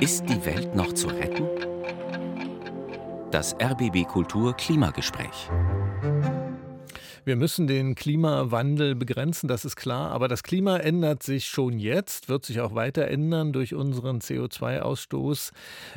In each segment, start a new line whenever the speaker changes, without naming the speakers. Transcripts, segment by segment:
Ist die Welt noch zu retten? Das RBB Kultur Klimagespräch.
Wir müssen den Klimawandel begrenzen, das ist klar. Aber das Klima ändert sich schon jetzt, wird sich auch weiter ändern durch unseren CO2-Ausstoß.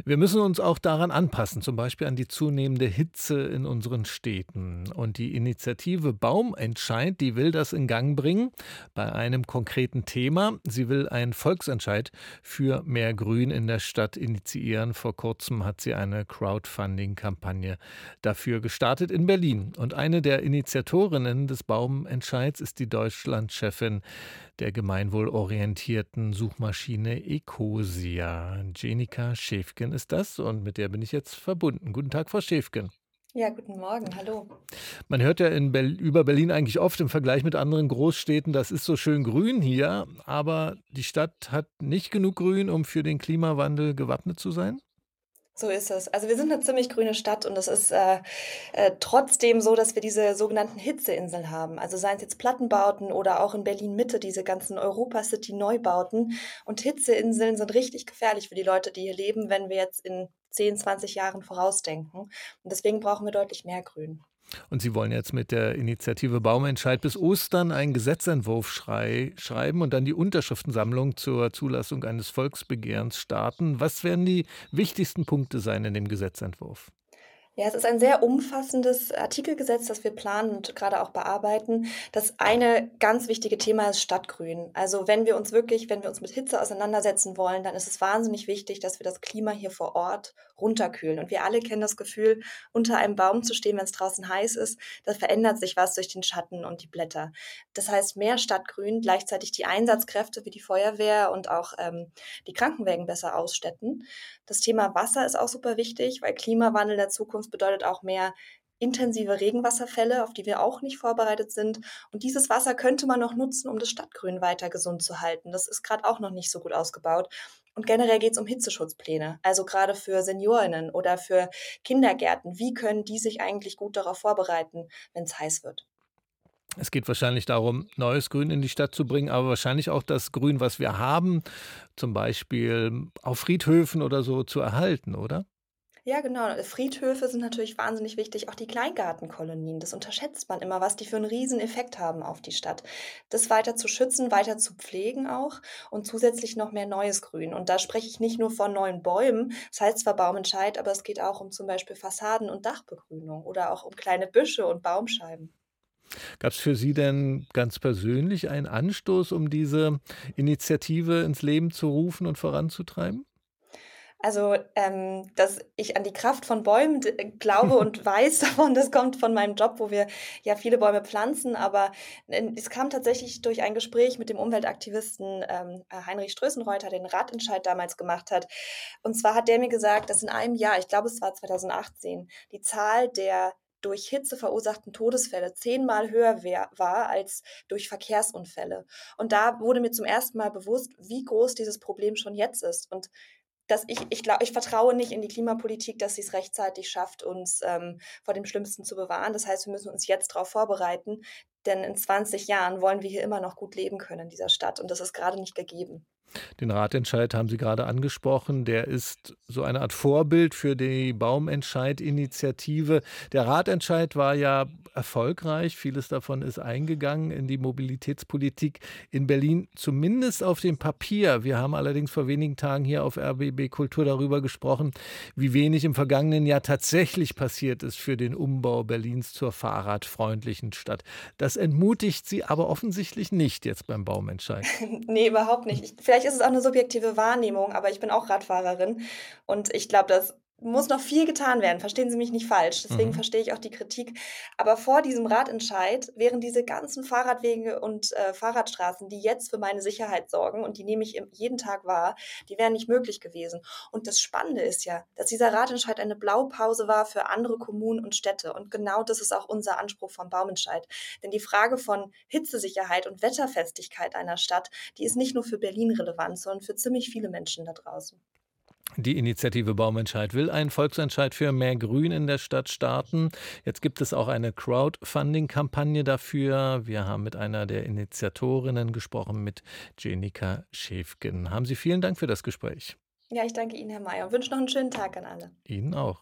Wir müssen uns auch daran anpassen, zum Beispiel an die zunehmende Hitze in unseren Städten. Und die Initiative Baumentscheid, die will das in Gang bringen bei einem konkreten Thema. Sie will einen Volksentscheid für mehr Grün in der Stadt initiieren. Vor kurzem hat sie eine Crowdfunding-Kampagne dafür gestartet in Berlin. Und eine der Initiatoren Autorinnen des Baumentscheids ist die Deutschlandchefin der gemeinwohlorientierten Suchmaschine Ecosia. Jenika Schäfgen ist das und mit der bin ich jetzt verbunden. Guten Tag, Frau Schäfgen.
Ja, guten Morgen, hallo.
Man hört ja in Be über Berlin eigentlich oft im Vergleich mit anderen Großstädten, das ist so schön grün hier, aber die Stadt hat nicht genug Grün, um für den Klimawandel gewappnet zu sein?
So ist es. Also wir sind eine ziemlich grüne Stadt und es ist äh, äh, trotzdem so, dass wir diese sogenannten Hitzeinseln haben. Also seien es jetzt Plattenbauten oder auch in Berlin Mitte diese ganzen Europa City Neubauten. Und Hitzeinseln sind richtig gefährlich für die Leute, die hier leben, wenn wir jetzt in 10, 20 Jahren vorausdenken. Und deswegen brauchen wir deutlich mehr Grün.
Und Sie wollen jetzt mit der Initiative Baumentscheid bis Ostern einen Gesetzentwurf schrei schreiben und dann die Unterschriftensammlung zur Zulassung eines Volksbegehrens starten. Was werden die wichtigsten Punkte sein in dem Gesetzentwurf?
Ja, es ist ein sehr umfassendes Artikelgesetz, das wir planen und gerade auch bearbeiten. Das eine ganz wichtige Thema ist Stadtgrün. Also wenn wir uns wirklich, wenn wir uns mit Hitze auseinandersetzen wollen, dann ist es wahnsinnig wichtig, dass wir das Klima hier vor Ort runterkühlen. Und wir alle kennen das Gefühl, unter einem Baum zu stehen, wenn es draußen heiß ist. Da verändert sich was durch den Schatten und die Blätter. Das heißt, mehr Stadtgrün, gleichzeitig die Einsatzkräfte wie die Feuerwehr und auch ähm, die Krankenwägen besser ausstatten. Das Thema Wasser ist auch super wichtig, weil Klimawandel der Zukunft bedeutet auch mehr intensive Regenwasserfälle, auf die wir auch nicht vorbereitet sind. Und dieses Wasser könnte man noch nutzen, um das Stadtgrün weiter gesund zu halten. Das ist gerade auch noch nicht so gut ausgebaut. Und generell geht es um Hitzeschutzpläne, also gerade für Seniorinnen oder für Kindergärten. Wie können die sich eigentlich gut darauf vorbereiten, wenn es heiß wird?
Es geht wahrscheinlich darum, neues Grün in die Stadt zu bringen, aber wahrscheinlich auch das Grün, was wir haben, zum Beispiel auf Friedhöfen oder so, zu erhalten, oder?
Ja, genau. Friedhöfe sind natürlich wahnsinnig wichtig. Auch die Kleingartenkolonien, das unterschätzt man immer, was die für einen riesen Effekt haben auf die Stadt. Das weiter zu schützen, weiter zu pflegen auch und zusätzlich noch mehr neues Grün. Und da spreche ich nicht nur von neuen Bäumen, das heißt zwar Baumentscheid, aber es geht auch um zum Beispiel Fassaden- und Dachbegrünung oder auch um kleine Büsche und Baumscheiben.
Gab es für Sie denn ganz persönlich einen Anstoß, um diese Initiative ins Leben zu rufen und voranzutreiben?
Also, ähm, dass ich an die Kraft von Bäumen glaube und weiß davon, das kommt von meinem Job, wo wir ja viele Bäume pflanzen. Aber äh, es kam tatsächlich durch ein Gespräch mit dem Umweltaktivisten ähm, Heinrich Strößenreuter, den Ratentscheid damals gemacht hat. Und zwar hat der mir gesagt, dass in einem Jahr, ich glaube es war 2018, die Zahl der durch Hitze verursachten Todesfälle zehnmal höher war als durch Verkehrsunfälle. Und da wurde mir zum ersten Mal bewusst, wie groß dieses Problem schon jetzt ist. Und dass ich, ich glaube, ich vertraue nicht in die Klimapolitik, dass sie es rechtzeitig schafft, uns ähm, vor dem Schlimmsten zu bewahren. Das heißt, wir müssen uns jetzt darauf vorbereiten, denn in 20 Jahren wollen wir hier immer noch gut leben können in dieser Stadt und das ist gerade nicht gegeben.
Den Ratentscheid haben Sie gerade angesprochen. Der ist so eine Art Vorbild für die Baumentscheid-Initiative. Der Ratentscheid war ja erfolgreich. Vieles davon ist eingegangen in die Mobilitätspolitik in Berlin, zumindest auf dem Papier. Wir haben allerdings vor wenigen Tagen hier auf RBB Kultur darüber gesprochen, wie wenig im vergangenen Jahr tatsächlich passiert ist für den Umbau Berlins zur fahrradfreundlichen Stadt. Das entmutigt Sie aber offensichtlich nicht jetzt beim Baumentscheid.
nee, überhaupt nicht. Ich, vielleicht ist es auch eine subjektive Wahrnehmung, aber ich bin auch Radfahrerin. Und ich glaube, dass muss noch viel getan werden. Verstehen Sie mich nicht falsch. Deswegen mhm. verstehe ich auch die Kritik. Aber vor diesem Radentscheid wären diese ganzen Fahrradwege und äh, Fahrradstraßen, die jetzt für meine Sicherheit sorgen und die nehme ich jeden Tag wahr, die wären nicht möglich gewesen. Und das Spannende ist ja, dass dieser Radentscheid eine Blaupause war für andere Kommunen und Städte. Und genau das ist auch unser Anspruch vom Baumentscheid. Denn die Frage von Hitzesicherheit und Wetterfestigkeit einer Stadt, die ist nicht nur für Berlin relevant, sondern für ziemlich viele Menschen da draußen.
Die Initiative Baumentscheid will einen Volksentscheid für mehr Grün in der Stadt starten. Jetzt gibt es auch eine Crowdfunding-Kampagne dafür. Wir haben mit einer der Initiatorinnen gesprochen, mit Jenika Schäfgen. Haben Sie vielen Dank für das Gespräch.
Ja, ich danke Ihnen, Herr Mayer, und wünsche noch einen schönen Tag an alle.
Ihnen auch.